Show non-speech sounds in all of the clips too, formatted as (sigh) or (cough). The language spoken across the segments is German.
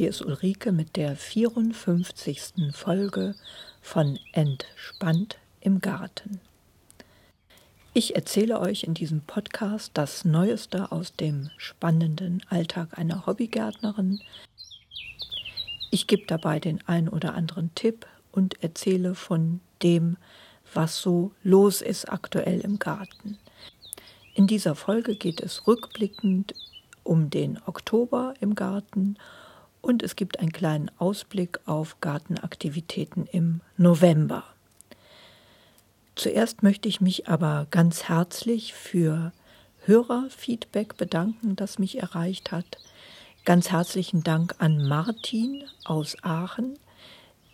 Hier ist Ulrike mit der 54. Folge von Entspannt im Garten. Ich erzähle euch in diesem Podcast das Neueste aus dem spannenden Alltag einer Hobbygärtnerin. Ich gebe dabei den ein oder anderen Tipp und erzähle von dem, was so los ist aktuell im Garten. In dieser Folge geht es rückblickend um den Oktober im Garten und es gibt einen kleinen Ausblick auf Gartenaktivitäten im November. Zuerst möchte ich mich aber ganz herzlich für Hörerfeedback bedanken, das mich erreicht hat. Ganz herzlichen Dank an Martin aus Aachen,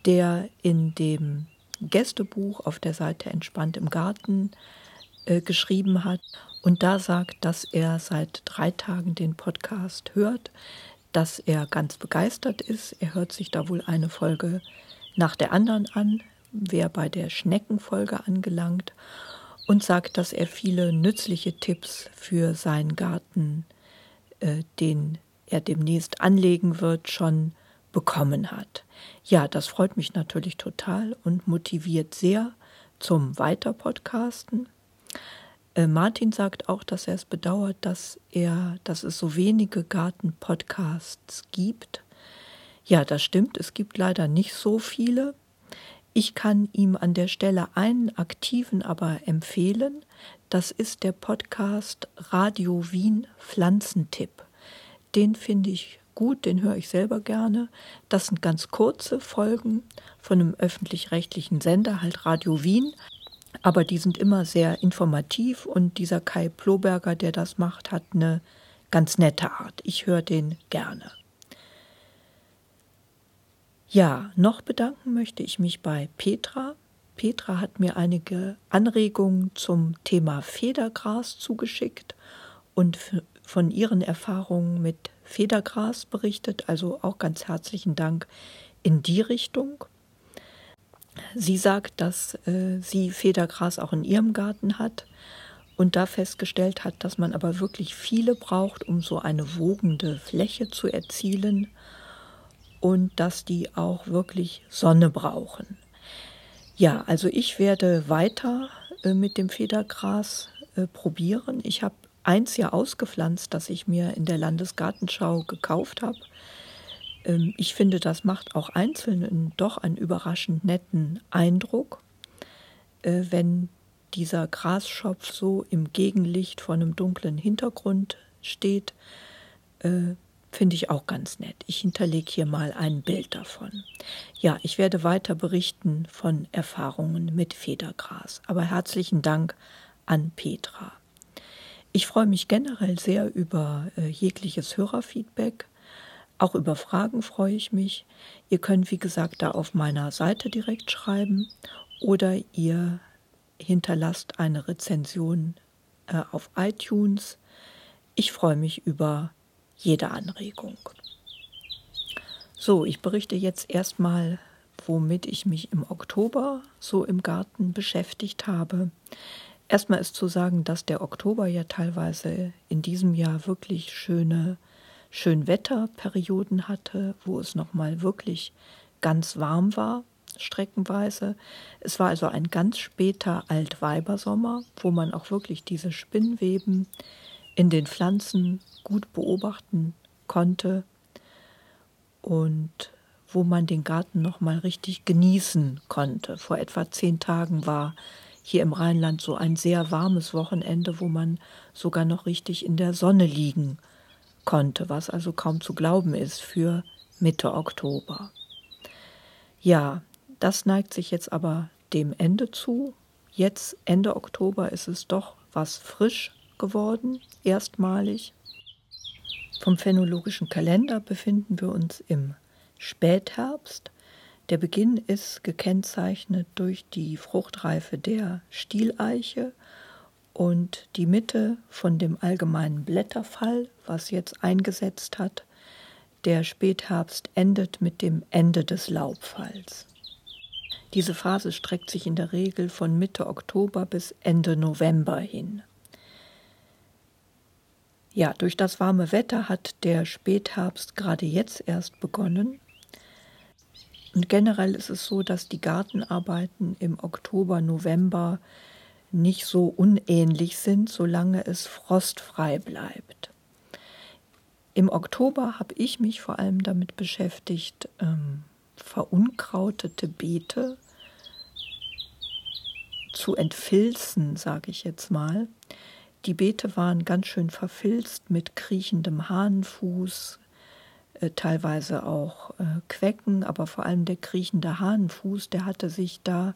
der in dem Gästebuch auf der Seite Entspannt im Garten äh, geschrieben hat und da sagt, dass er seit drei Tagen den Podcast hört, dass er ganz begeistert ist. Er hört sich da wohl eine Folge nach der anderen an, wäre bei der Schneckenfolge angelangt und sagt, dass er viele nützliche Tipps für seinen Garten, äh, den er demnächst anlegen wird, schon bekommen hat. Ja, das freut mich natürlich total und motiviert sehr zum Weiterpodcasten. Äh, Martin sagt auch, dass er es bedauert, dass er, dass es so wenige Garten-Podcasts gibt. Ja, das stimmt. Es gibt leider nicht so viele. Ich kann ihm an der Stelle einen aktiven aber empfehlen. Das ist der Podcast Radio Wien Pflanzentipp. Den finde ich gut, den höre ich selber gerne. Das sind ganz kurze Folgen von einem öffentlich-rechtlichen Sender, halt Radio Wien. Aber die sind immer sehr informativ und dieser Kai Ploberger, der das macht, hat eine ganz nette Art. Ich höre den gerne. Ja, noch bedanken möchte ich mich bei Petra. Petra hat mir einige Anregungen zum Thema Federgras zugeschickt und von ihren Erfahrungen mit Federgras berichtet. Also auch ganz herzlichen Dank in die Richtung. Sie sagt, dass äh, sie Federgras auch in ihrem Garten hat und da festgestellt hat, dass man aber wirklich viele braucht, um so eine wogende Fläche zu erzielen und dass die auch wirklich Sonne brauchen. Ja, also ich werde weiter äh, mit dem Federgras äh, probieren. Ich habe eins ja ausgepflanzt, das ich mir in der Landesgartenschau gekauft habe. Ähm, ich finde, das macht auch einzeln doch einen überraschend netten Eindruck, äh, wenn dieser Grasschopf so im Gegenlicht von einem dunklen Hintergrund steht. Äh, Finde ich auch ganz nett. Ich hinterlege hier mal ein Bild davon. Ja, ich werde weiter berichten von Erfahrungen mit Federgras. Aber herzlichen Dank an Petra. Ich freue mich generell sehr über äh, jegliches Hörerfeedback. Auch über Fragen freue ich mich. Ihr könnt, wie gesagt, da auf meiner Seite direkt schreiben oder ihr hinterlasst eine Rezension äh, auf iTunes. Ich freue mich über jede Anregung. So, ich berichte jetzt erstmal, womit ich mich im Oktober so im Garten beschäftigt habe. Erstmal ist zu sagen, dass der Oktober ja teilweise in diesem Jahr wirklich schöne Schönwetterperioden hatte, wo es nochmal wirklich ganz warm war, streckenweise. Es war also ein ganz später Altweibersommer, wo man auch wirklich diese Spinnweben in den Pflanzen gut beobachten konnte und wo man den Garten noch mal richtig genießen konnte. Vor etwa zehn Tagen war hier im Rheinland so ein sehr warmes Wochenende, wo man sogar noch richtig in der Sonne liegen konnte, was also kaum zu glauben ist für Mitte Oktober. Ja, das neigt sich jetzt aber dem Ende zu. Jetzt Ende Oktober ist es doch was frisch geworden, erstmalig. Vom phänologischen Kalender befinden wir uns im Spätherbst. Der Beginn ist gekennzeichnet durch die Fruchtreife der Stieleiche und die Mitte von dem allgemeinen Blätterfall, was jetzt eingesetzt hat. Der Spätherbst endet mit dem Ende des Laubfalls. Diese Phase streckt sich in der Regel von Mitte Oktober bis Ende November hin. Ja, durch das warme Wetter hat der Spätherbst gerade jetzt erst begonnen. Und generell ist es so, dass die Gartenarbeiten im Oktober, November nicht so unähnlich sind, solange es frostfrei bleibt. Im Oktober habe ich mich vor allem damit beschäftigt, ähm, verunkrautete Beete zu entfilzen, sage ich jetzt mal. Die Beete waren ganz schön verfilzt mit kriechendem Hahnenfuß, äh, teilweise auch äh, Quecken, aber vor allem der kriechende Hahnenfuß, der hatte sich da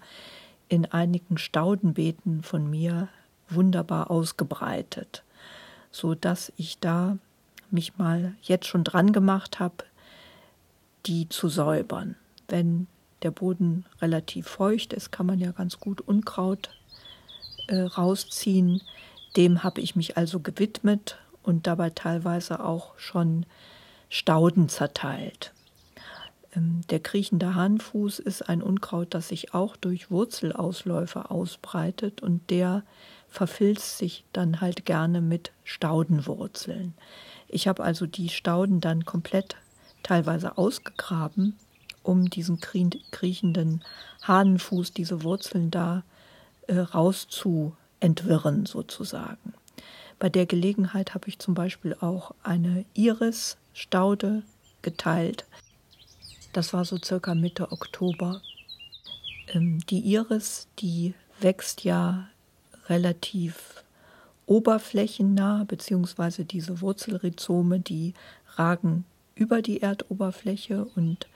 in einigen Staudenbeeten von mir wunderbar ausgebreitet, so dass ich da mich mal jetzt schon dran gemacht habe, die zu säubern. Wenn der Boden relativ feucht ist, kann man ja ganz gut Unkraut äh, rausziehen. Dem habe ich mich also gewidmet und dabei teilweise auch schon Stauden zerteilt. Ähm, der kriechende Hahnfuß ist ein Unkraut, das sich auch durch Wurzelausläufer ausbreitet und der verfilzt sich dann halt gerne mit Staudenwurzeln. Ich habe also die Stauden dann komplett teilweise ausgegraben, um diesen kriechenden Hahnenfuß, diese Wurzeln da äh, rauszu entwirren sozusagen. Bei der Gelegenheit habe ich zum Beispiel auch eine Iris-Staude geteilt. Das war so circa Mitte Oktober. Ähm, die Iris, die wächst ja relativ oberflächennah, beziehungsweise diese Wurzelrhizome, die ragen über die Erdoberfläche und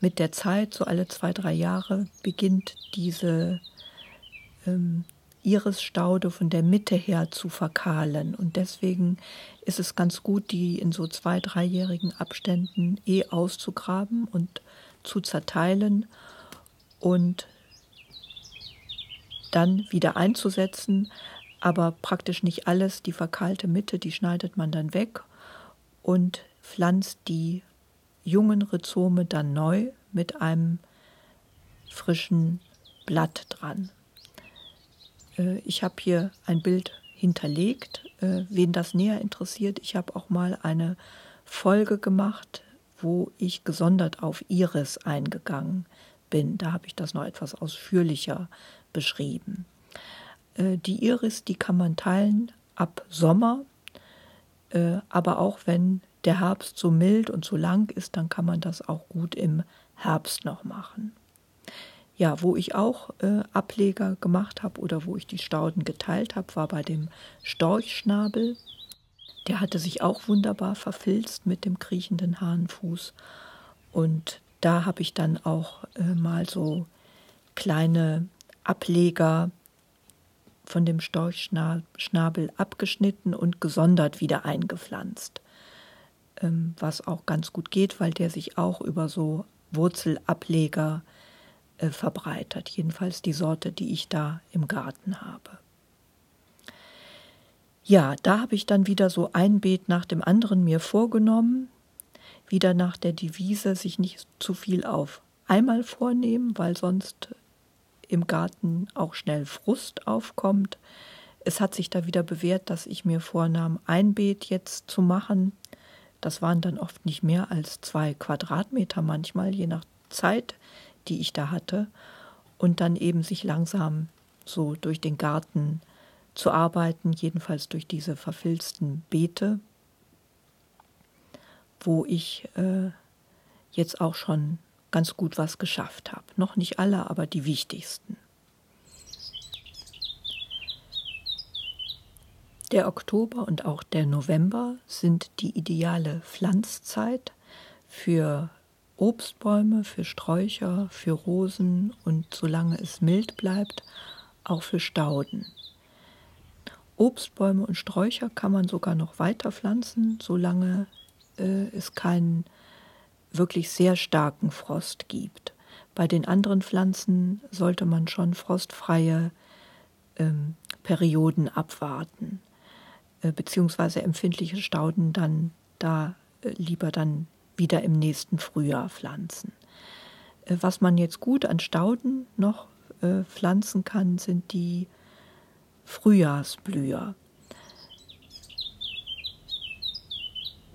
mit der Zeit, so alle zwei, drei Jahre, beginnt diese ähm, Irisstaude von der Mitte her zu verkahlen. Und deswegen ist es ganz gut, die in so zwei, dreijährigen Abständen eh auszugraben und zu zerteilen und dann wieder einzusetzen. Aber praktisch nicht alles. Die verkahlte Mitte, die schneidet man dann weg und pflanzt die jungen Rhizome dann neu mit einem frischen Blatt dran. Äh, ich habe hier ein Bild hinterlegt. Äh, wen das näher interessiert, ich habe auch mal eine Folge gemacht, wo ich gesondert auf Iris eingegangen bin. Da habe ich das noch etwas ausführlicher beschrieben. Äh, die Iris, die kann man teilen ab Sommer, aber auch wenn der Herbst so mild und so lang ist, dann kann man das auch gut im Herbst noch machen. Ja, wo ich auch äh, Ableger gemacht habe oder wo ich die Stauden geteilt habe, war bei dem Storchschnabel. Der hatte sich auch wunderbar verfilzt mit dem kriechenden Hahnenfuß. Und da habe ich dann auch äh, mal so kleine Ableger von dem Storchschnabel abgeschnitten und gesondert wieder eingepflanzt. Ähm, was auch ganz gut geht, weil der sich auch über so Wurzelableger äh, verbreitert. Jedenfalls die Sorte, die ich da im Garten habe. Ja, da habe ich dann wieder so ein Beet nach dem anderen mir vorgenommen. Wieder nach der Devise, sich nicht zu viel auf einmal vornehmen, weil sonst im Garten auch schnell Frust aufkommt. Es hat sich da wieder bewährt, dass ich mir vornahm, ein Beet jetzt zu machen. Das waren dann oft nicht mehr als zwei Quadratmeter manchmal, je nach Zeit, die ich da hatte, und dann eben sich langsam so durch den Garten zu arbeiten, jedenfalls durch diese verfilzten Beete, wo ich äh, jetzt auch schon ganz gut was geschafft habe. Noch nicht alle, aber die wichtigsten. Der Oktober und auch der November sind die ideale Pflanzzeit für Obstbäume, für Sträucher, für Rosen und solange es mild bleibt, auch für Stauden. Obstbäume und Sträucher kann man sogar noch weiter pflanzen, solange äh, es keinen wirklich sehr starken Frost gibt. Bei den anderen Pflanzen sollte man schon frostfreie ähm, Perioden abwarten, äh, beziehungsweise empfindliche Stauden dann da äh, lieber dann wieder im nächsten Frühjahr pflanzen. Äh, was man jetzt gut an Stauden noch äh, pflanzen kann, sind die Frühjahrsblüher.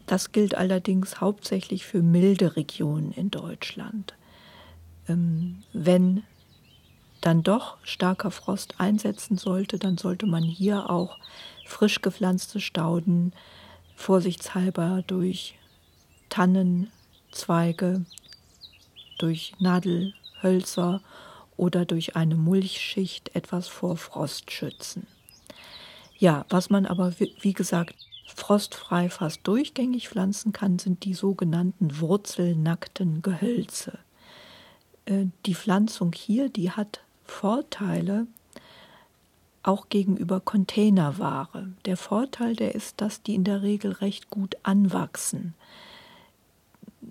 Das gilt allerdings hauptsächlich für milde Regionen in Deutschland. Ähm, wenn dann doch starker Frost einsetzen sollte, dann sollte man hier auch frisch gepflanzte Stauden vorsichtshalber durch Tannenzweige, durch Nadelhölzer oder durch eine Mulchschicht etwas vor Frost schützen. Ja, was man aber, wie gesagt, frostfrei fast durchgängig pflanzen kann, sind die sogenannten wurzelnackten Gehölze. Äh, die Pflanzung hier, die hat Vorteile auch gegenüber Containerware. Der Vorteil, der ist, dass die in der Regel recht gut anwachsen.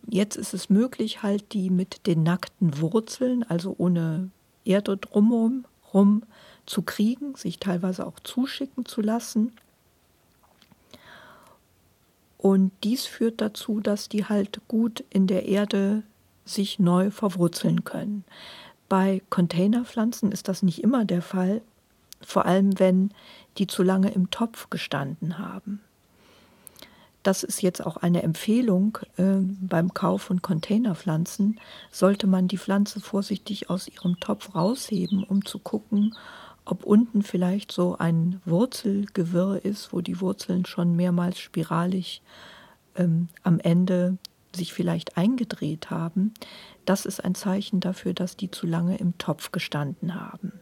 Jetzt ist es möglich, halt die mit den nackten Wurzeln, also ohne Erde drumherum rum zu kriegen, sich teilweise auch zuschicken zu lassen. Und dies führt dazu, dass die halt gut in der Erde sich neu verwurzeln können. Bei Containerpflanzen ist das nicht immer der Fall, vor allem wenn die zu lange im Topf gestanden haben. Das ist jetzt auch eine Empfehlung äh, beim Kauf von Containerpflanzen. Sollte man die Pflanze vorsichtig aus ihrem Topf rausheben, um zu gucken, ob unten vielleicht so ein Wurzelgewirr ist, wo die Wurzeln schon mehrmals spiralig ähm, am Ende sich vielleicht eingedreht haben, das ist ein Zeichen dafür, dass die zu lange im Topf gestanden haben.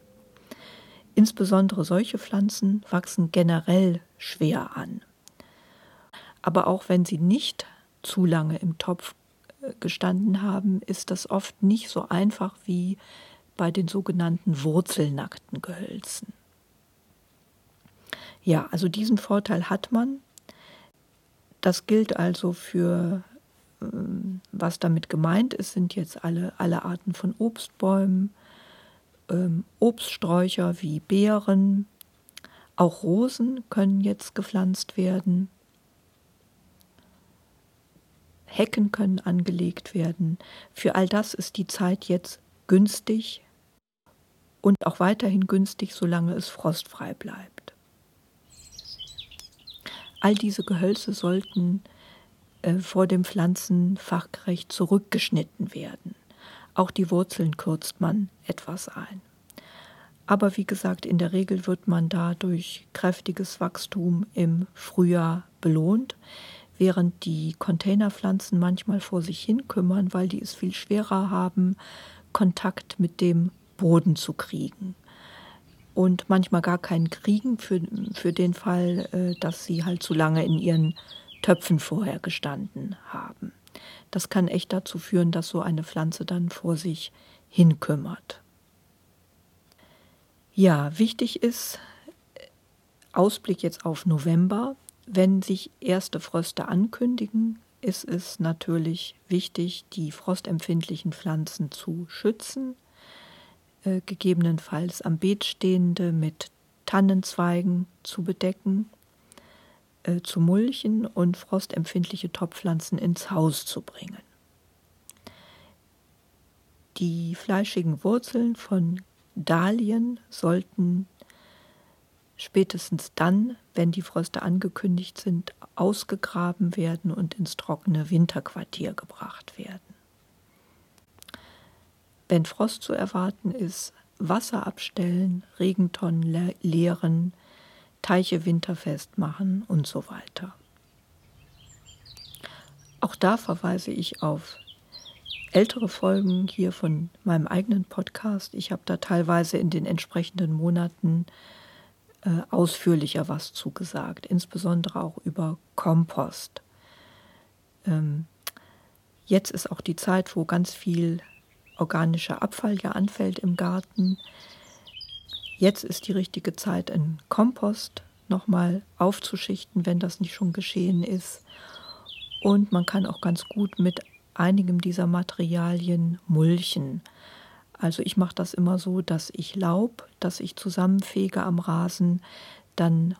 Insbesondere solche Pflanzen wachsen generell schwer an. Aber auch wenn sie nicht zu lange im Topf äh, gestanden haben, ist das oft nicht so einfach wie bei den sogenannten wurzelnackten Gehölzen. Ja, also diesen Vorteil hat man. Das gilt also für ähm, was damit gemeint ist, sind jetzt alle, alle Arten von Obstbäumen, ähm, Obststräucher wie Beeren, auch Rosen können jetzt gepflanzt werden. Hecken können angelegt werden. Für all das ist die Zeit jetzt günstig und auch weiterhin günstig, solange es frostfrei bleibt. All diese Gehölze sollten äh, vor dem Pflanzen fachgerecht zurückgeschnitten werden. Auch die Wurzeln kürzt man etwas ein. Aber wie gesagt, in der Regel wird man da durch kräftiges Wachstum im Frühjahr belohnt, während die Containerpflanzen manchmal vor sich hin kümmern, weil die es viel schwerer haben, Kontakt mit dem Boden zu kriegen. Und manchmal gar keinen kriegen für, für den Fall, äh, dass sie halt zu lange in ihren Töpfen vorher gestanden haben. Das kann echt dazu führen, dass so eine Pflanze dann vor sich hinkümmert. Ja, wichtig ist, Ausblick jetzt auf November, wenn sich erste Fröste ankündigen, ist es natürlich wichtig, die frostempfindlichen Pflanzen zu schützen, äh, gegebenenfalls am Beet stehende mit Tannenzweigen zu bedecken äh, zu mulchen und frostempfindliche Topfpflanzen ins Haus zu bringen. Die fleischigen Wurzeln von Dahlien sollten spätestens dann, wenn die Fröste angekündigt sind, ausgegraben werden und ins trockene Winterquartier gebracht werden. Wenn Frost zu erwarten ist, Wasser abstellen, Regentonnen leeren, Teiche winterfest machen und so weiter. Auch da verweise ich auf ältere Folgen hier von meinem eigenen Podcast. Ich habe da teilweise in den entsprechenden Monaten äh, ausführlicher was zugesagt, insbesondere auch über Kompost. Ähm, jetzt ist auch die Zeit, wo ganz viel organischer Abfall ja anfällt im Garten. Jetzt ist die richtige Zeit, einen Kompost nochmal aufzuschichten, wenn das nicht schon geschehen ist. Und man kann auch ganz gut mit einigem dieser Materialien mulchen. Also ich mache das immer so, dass ich Laub, das ich zusammenfege am Rasen, dann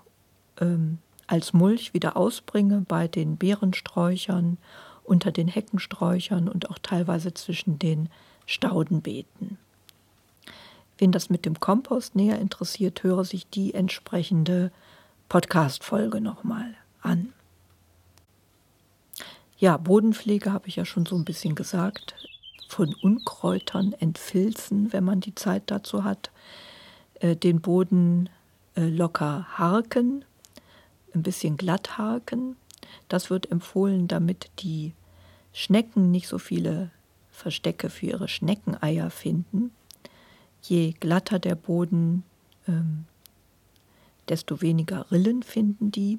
ähm, als Mulch wieder ausbringe bei den Beerensträuchern, unter den Heckensträuchern und auch teilweise zwischen den Staudenbeeten. Wen das mit dem Kompost näher interessiert, höre sich die entsprechende Podcast-Folge nochmal an. Ja, Bodenpflege habe ich ja schon so ein bisschen gesagt. Von Unkräutern entfilzen, wenn man die Zeit dazu hat. Äh, den Boden äh, locker harken, ein bisschen glatt harken. Das wird empfohlen, damit die Schnecken nicht so viele Verstecke für ihre Schneckeneier finden. Je glatter der Boden, ähm, desto weniger Rillen finden die.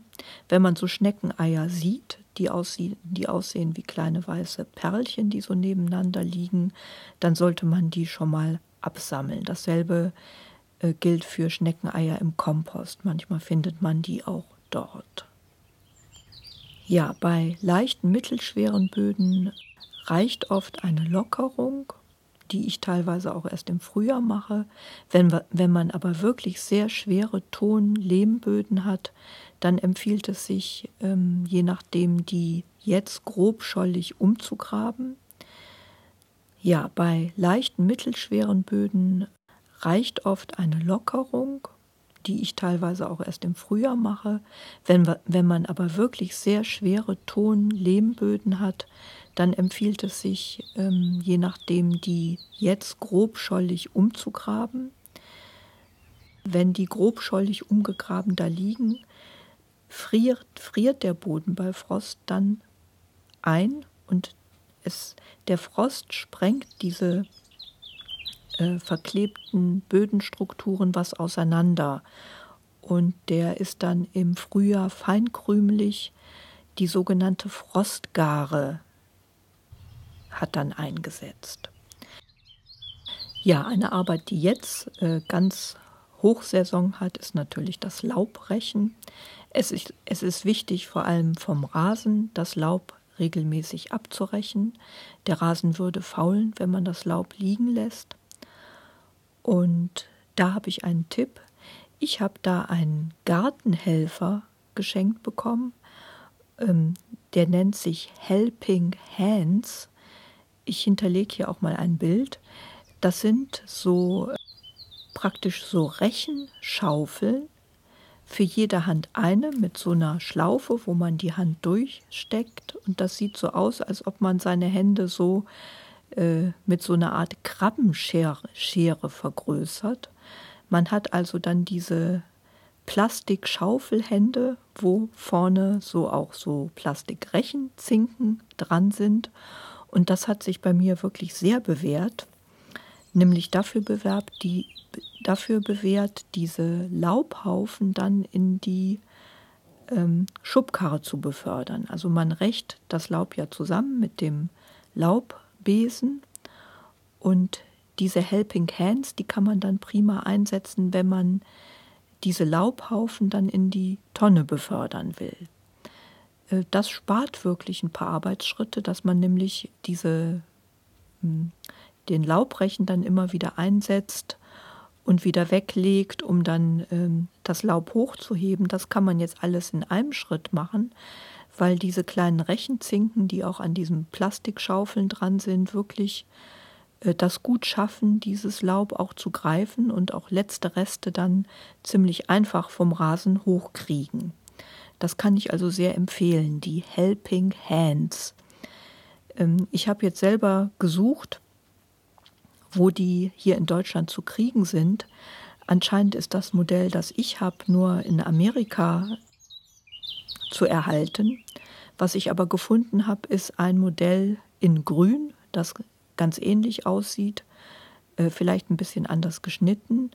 Wenn man so Schneckeneier sieht, die, aussehen, die aussehen wie kleine weiße Perlchen, die so nebeneinander liegen, dann sollte man die schon mal absammeln. Dasselbe äh, gilt für Schneckeneier im Kompost. Manchmal findet man die auch dort. Ja, bei leichten, mittelschweren Böden reicht oft eine Lockerung die ich teilweise auch erst im Frühjahr mache. Wenn, wenn man aber wirklich sehr schwere Ton-Lehmböden hat, dann empfiehlt es sich, ähm, je nachdem die jetzt grobschollig umzugraben. Ja, bei leichten, mittelschweren Böden reicht oft eine Lockerung, die ich teilweise auch erst im Frühjahr mache. Wenn, wenn man aber wirklich sehr schwere Ton-Lehmböden hat, dann empfiehlt es sich, ähm, je nachdem die jetzt grobschollig umzugraben. Wenn die grobschollig umgegraben da liegen, friert, friert der Boden bei Frost dann ein und es, der Frost sprengt diese äh, verklebten Bödenstrukturen was auseinander. Und der ist dann im Frühjahr feinkrümelig, die sogenannte Frostgare hat dann eingesetzt. Ja, eine Arbeit, die jetzt äh, ganz Hochsaison hat, ist natürlich das Laubbrechen. Es ist, es ist wichtig, vor allem vom Rasen das Laub regelmäßig abzurechen. Der Rasen würde faulen, wenn man das Laub liegen lässt. Und da habe ich einen Tipp. Ich habe da einen Gartenhelfer geschenkt bekommen. Ähm, der nennt sich Helping Hands ich hinterlege hier auch mal ein Bild. Das sind so praktisch so Rechenschaufeln, für jede Hand eine mit so einer Schlaufe, wo man die Hand durchsteckt. Und das sieht so aus, als ob man seine Hände so äh, mit so einer Art Krabbenschere Schere vergrößert. Man hat also dann diese Plastikschaufelhände, wo vorne so auch so Plastikrechenzinken dran sind. Und das hat sich bei mir wirklich sehr bewährt, nämlich dafür, bewerbt, die, dafür bewährt, diese Laubhaufen dann in die ähm, Schubkarre zu befördern. Also man rächt das Laub ja zusammen mit dem Laubbesen und diese Helping Hands, die kann man dann prima einsetzen, wenn man diese Laubhaufen dann in die Tonne befördern will. Äh, das spart wirklich ein paar Arbeitsschritte, dass man nämlich diese, hm, den Laubrechen dann immer wieder einsetzt und wieder weglegt, um dann ähm, das Laub hochzuheben. Das kann man jetzt alles in einem Schritt machen, weil diese kleinen Rechenzinken, die auch an diesen Plastikschaufeln dran sind, wirklich äh, das gut schaffen, dieses Laub auch zu greifen und auch letzte Reste dann ziemlich einfach vom Rasen hochkriegen. Das kann ich also sehr empfehlen, die Helping Hands. Ähm, ich habe jetzt selber gesucht, wo die hier in Deutschland zu kriegen sind. Anscheinend ist das Modell, das ich habe, nur in Amerika zu erhalten. Was ich aber gefunden habe, ist ein Modell in Grün, das ganz ähnlich aussieht, äh, vielleicht ein bisschen anders geschnitten.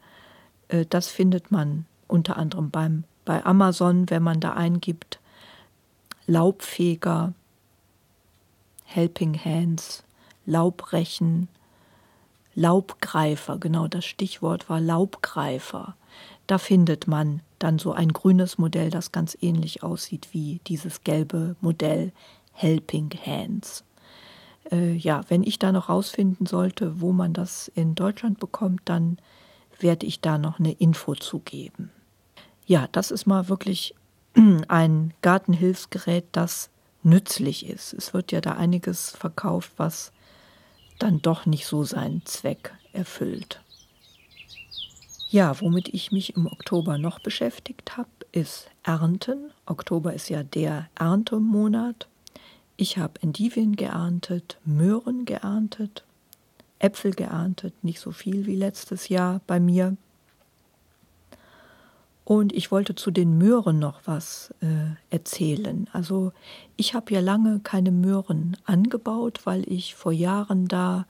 Äh, das findet man unter anderem beim bei Amazon, wenn man da eingibt, Laubfeger, Helping Hands, Laubrechen, Laubgreifer, genau das Stichwort war Laubgreifer. Da findet man dann so ein grünes Modell, das ganz ähnlich aussieht wie dieses gelbe Modell Helping Hands. Äh, ja, wenn ich da noch rausfinden sollte, wo man das in Deutschland bekommt, dann werde ich da noch eine Info zugeben ja, das ist mal wirklich (clears throat) ein Gartenhilfsgerät, das nützlich ist. Es wird ja da einiges verkauft, was dann doch nicht so seinen Zweck erfüllt. Ja, womit ich mich im Oktober noch beschäftigt habe, ist Ernten. Oktober ist ja der Erntemonat. Ich habe Endivien geerntet, Möhren geerntet, Äpfel geerntet, nicht so viel wie letztes Jahr bei mir. Und ich wollte zu den Möhren noch was äh, erzählen. Also ich habe ja lange keine Möhren angebaut, weil ich vor Jahren da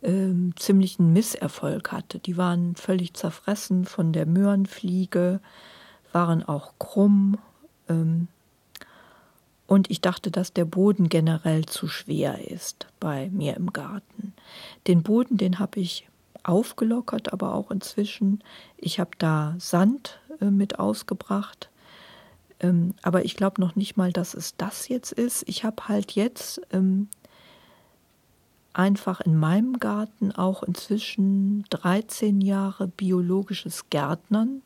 äh, ziemlichen Misserfolg hatte. Die waren völlig zerfressen von der Möhrenfliege, waren auch krumm. Ähm, und ich dachte, dass der Boden generell zu schwer ist bei mir im Garten. Den Boden, den habe ich aufgelockert, aber auch inzwischen. Ich habe da Sand mit ausgebracht. Ähm, aber ich glaube noch nicht mal, dass es das jetzt ist. Ich habe halt jetzt ähm, einfach in meinem Garten auch inzwischen 13 Jahre biologisches Gärtnern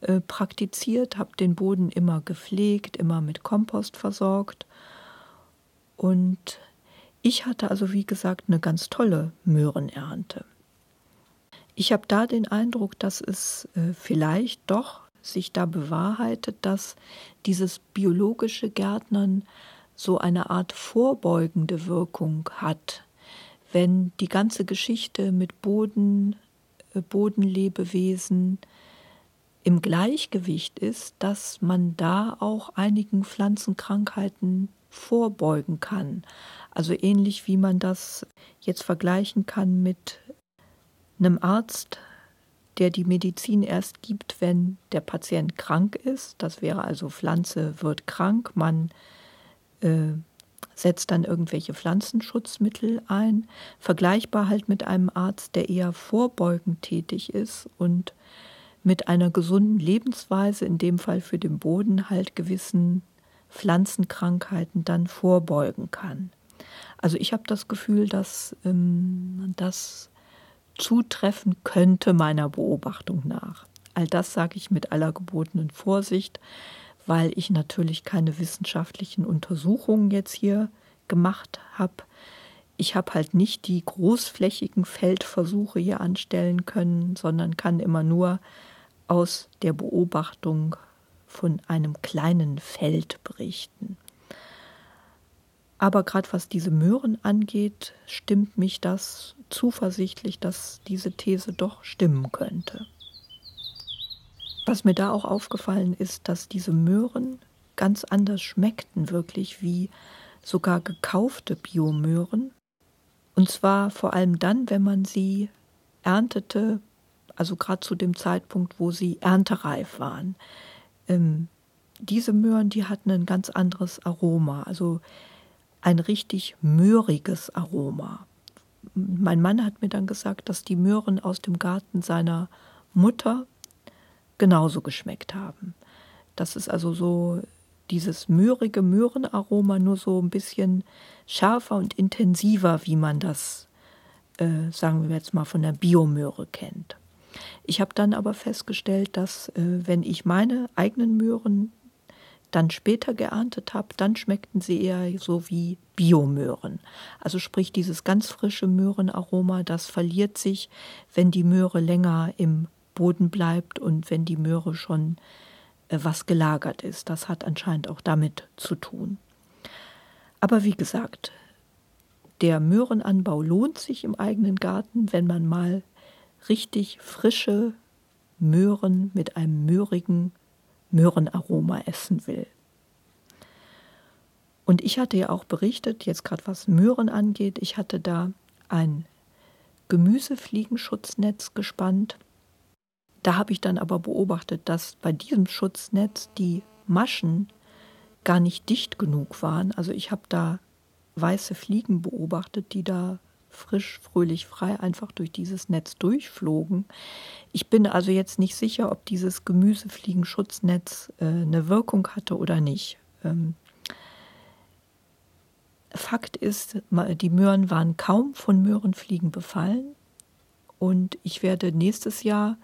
äh, praktiziert, habe den Boden immer gepflegt, immer mit Kompost versorgt. Und ich hatte also, wie gesagt, eine ganz tolle Möhrenernte. Ich habe da den Eindruck, dass es äh, vielleicht doch sich da bewahrheitet, dass dieses biologische Gärtnern so eine Art vorbeugende Wirkung hat, wenn die ganze Geschichte mit Boden, äh, Bodenlebewesen im Gleichgewicht ist, dass man da auch einigen Pflanzenkrankheiten vorbeugen kann. Also ähnlich wie man das jetzt vergleichen kann mit einem Arzt, der die Medizin erst gibt, wenn der Patient krank ist. Das wäre also Pflanze wird krank, man äh, setzt dann irgendwelche Pflanzenschutzmittel ein. Vergleichbar halt mit einem Arzt, der eher vorbeugend tätig ist und mit einer gesunden Lebensweise, in dem Fall für den Boden, halt gewissen Pflanzenkrankheiten dann vorbeugen kann. Also ich habe das Gefühl, dass ähm, das zutreffen könnte meiner Beobachtung nach. All das sage ich mit aller gebotenen Vorsicht, weil ich natürlich keine wissenschaftlichen Untersuchungen jetzt hier gemacht habe. Ich habe halt nicht die großflächigen Feldversuche hier anstellen können, sondern kann immer nur aus der Beobachtung von einem kleinen Feld berichten. Aber gerade was diese Möhren angeht, stimmt mich das zuversichtlich, dass diese These doch stimmen könnte. Was mir da auch aufgefallen ist, dass diese Möhren ganz anders schmeckten wirklich wie sogar gekaufte Biomöhren. Und zwar vor allem dann, wenn man sie erntete, also gerade zu dem Zeitpunkt, wo sie erntereif waren. Ähm, diese Möhren, die hatten ein ganz anderes Aroma. Also ein richtig möhriges Aroma. Mein Mann hat mir dann gesagt, dass die Möhren aus dem Garten seiner Mutter genauso geschmeckt haben. Das ist also so dieses möhrige Möhrenaroma nur so ein bisschen schärfer und intensiver, wie man das, äh, sagen wir jetzt mal, von der Biomöhre kennt. Ich habe dann aber festgestellt, dass äh, wenn ich meine eigenen Möhren dann später geerntet habe, dann schmeckten sie eher so wie Biomöhren. Also sprich dieses ganz frische Möhrenaroma, das verliert sich, wenn die Möhre länger im Boden bleibt und wenn die Möhre schon äh, was gelagert ist. Das hat anscheinend auch damit zu tun. Aber wie gesagt, der Möhrenanbau lohnt sich im eigenen Garten, wenn man mal richtig frische Möhren mit einem möhrigen Möhrenaroma essen will. Und ich hatte ja auch berichtet, jetzt gerade was Möhren angeht, ich hatte da ein Gemüsefliegenschutznetz gespannt. Da habe ich dann aber beobachtet, dass bei diesem Schutznetz die Maschen gar nicht dicht genug waren. Also ich habe da weiße Fliegen beobachtet, die da frisch, fröhlich, frei einfach durch dieses Netz durchflogen. Ich bin also jetzt nicht sicher, ob dieses Gemüsefliegenschutznetz äh, eine Wirkung hatte oder nicht. Ähm, Fakt ist, die Möhren waren kaum von Möhrenfliegen befallen und ich werde nächstes Jahr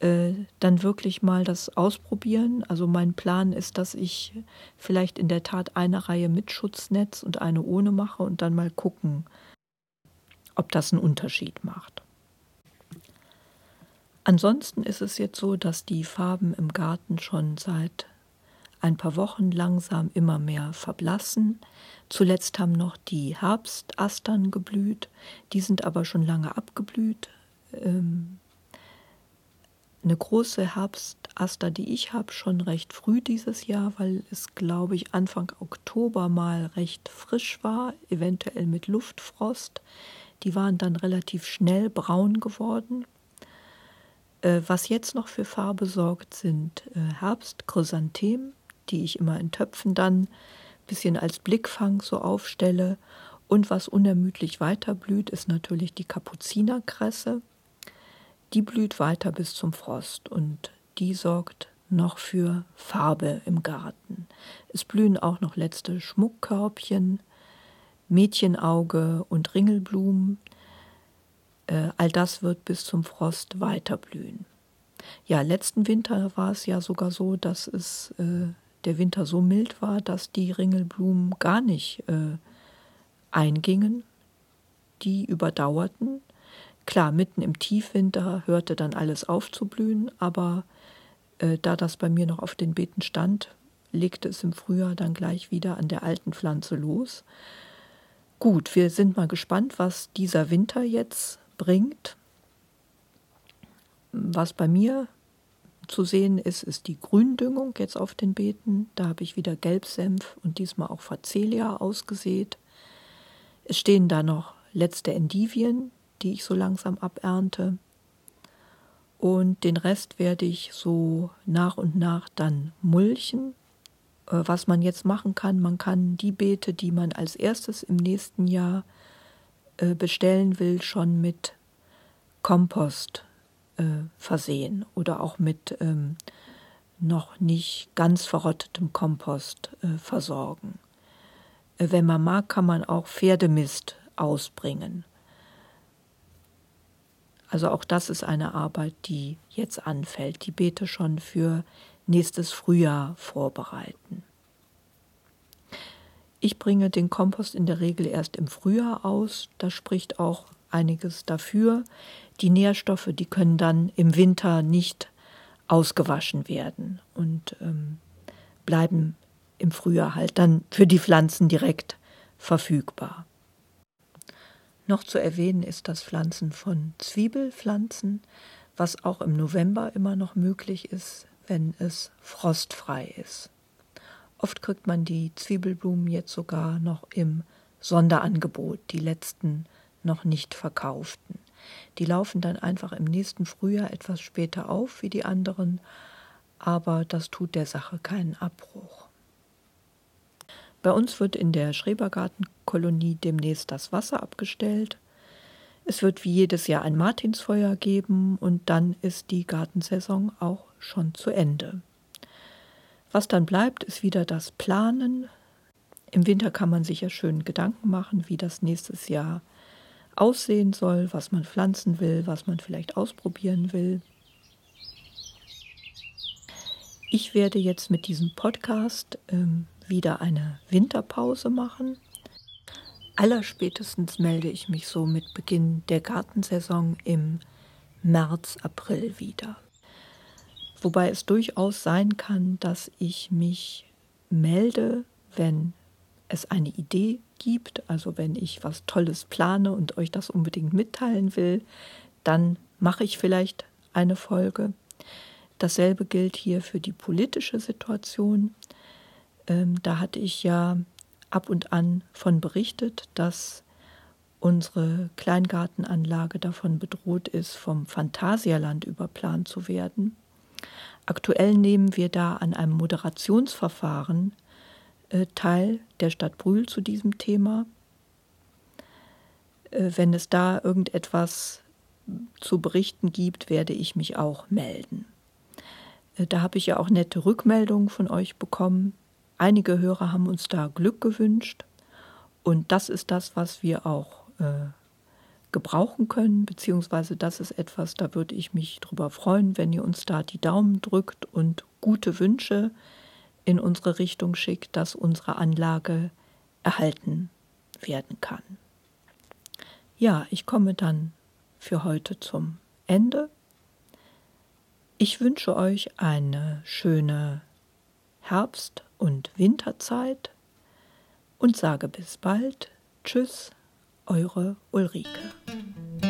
äh, dann wirklich mal das ausprobieren. Also mein Plan ist, dass ich vielleicht in der Tat eine Reihe mit Schutznetz und eine ohne mache und dann mal gucken, ob das einen Unterschied macht. Ansonsten ist es jetzt so, dass die Farben im Garten schon seit ein paar Wochen langsam immer mehr verblassen. Zuletzt haben noch die Herbstastern geblüht, die sind aber schon lange abgeblüht. Ähm, eine große Herbstaster, die ich habe, schon recht früh dieses Jahr, weil es, glaube ich, Anfang Oktober mal recht frisch war, eventuell mit Luftfrost. Die waren dann relativ schnell braun geworden. Äh, was jetzt noch für Farbe sorgt, sind äh, Herbstchrysanthemen, die ich immer in Töpfen dann ein bisschen als Blickfang so aufstelle. Und was unermüdlich weiterblüht, ist natürlich die Kapuzinerkresse. Die blüht weiter bis zum Frost und die sorgt noch für Farbe im Garten. Es blühen auch noch letzte Schmuckkörbchen, Mädchenauge und Ringelblumen. Äh, all das wird bis zum Frost weiter blühen. Ja, letzten Winter war es ja sogar so, dass es äh, der Winter so mild war, dass die Ringelblumen gar nicht äh, eingingen. Die überdauerten Klar, mitten im Tiefwinter hörte dann alles auf zu blühen, aber äh, da das bei mir noch auf den Beeten stand, legte es im Frühjahr dann gleich wieder an der alten Pflanze los. Gut, wir sind mal gespannt, was dieser Winter jetzt bringt. Was bei mir zu sehen ist, ist die Gründüngung jetzt auf den Beeten. Da habe ich wieder Gelbsenf und diesmal auch Facelia ausgesät. Es stehen da noch letzte Endivien, die ich so langsam abernte. Und den Rest werde ich so nach und nach dann mulchen. Äh, was man jetzt machen kann, man kann die Beete, die man als erstes im nächsten Jahr äh, bestellen will, schon mit Kompost äh, versehen oder auch mit ähm, noch nicht ganz verrottetem Kompost versorgen. Wenn man mag, kann man auch Pferdemist ausbringen. Also auch das ist eine Arbeit, die jetzt anfällt, die Beete schon für nächstes Frühjahr vorbereiten. Ich bringe den Kompost in der Regel erst im Frühjahr aus. Da spricht auch einiges dafür. Die Nährstoffe, die können dann im Winter nicht ausgewaschen werden und ähm, bleiben im Frühjahr halt dann für die Pflanzen direkt verfügbar. Noch zu erwähnen ist das Pflanzen von Zwiebelpflanzen, was auch im November immer noch möglich ist, wenn es frostfrei ist. Oft kriegt man die Zwiebelblumen jetzt sogar noch im Sonderangebot, die letzten noch nicht verkauften. Die laufen dann einfach im nächsten Frühjahr etwas später auf wie die anderen, aber das tut der Sache keinen Abbruch. Bei uns wird in der Schrebergartenkolonie demnächst das Wasser abgestellt. Es wird wie jedes Jahr ein Martinsfeuer geben und dann ist die Gartensaison auch schon zu Ende. Was dann bleibt, ist wieder das Planen. Im Winter kann man sich ja schön Gedanken machen, wie das nächstes Jahr aussehen soll, was man pflanzen will, was man vielleicht ausprobieren will. Ich werde jetzt mit diesem Podcast ähm, wieder eine Winterpause machen. Allerspätestens melde ich mich so mit Beginn der Gartensaison im März, April wieder. Wobei es durchaus sein kann, dass ich mich melde, wenn es eine Idee gibt, also wenn ich was Tolles plane und euch das unbedingt mitteilen will, dann mache ich vielleicht eine Folge. Dasselbe gilt hier für die politische Situation. Ähm, da hatte ich ja ab und an von berichtet, dass unsere Kleingartenanlage davon bedroht ist, vom Phantasialand überplant zu werden. Aktuell nehmen wir da an einem Moderationsverfahren äh, teil der Stadt Brühl zu diesem Thema. Äh, wenn es da irgendetwas zu berichten gibt, werde ich mich auch melden. Äh, da habe ich ja auch nette Rückmeldungen von euch bekommen. Einige Hörer haben uns da Glück gewünscht und das ist das, was wir auch äh, gebrauchen können, beziehungsweise das ist etwas, da würde ich mich drüber freuen, wenn ihr uns da die Daumen drückt und gute Wünsche in unsere Richtung schickt, dass unsere Anlage erhalten werden kann. Ja, ich komme dann für heute zum Ende. Ich wünsche euch eine schöne Herbst- und Winterzeit und sage bis bald. Tschüss, eure Ulrike.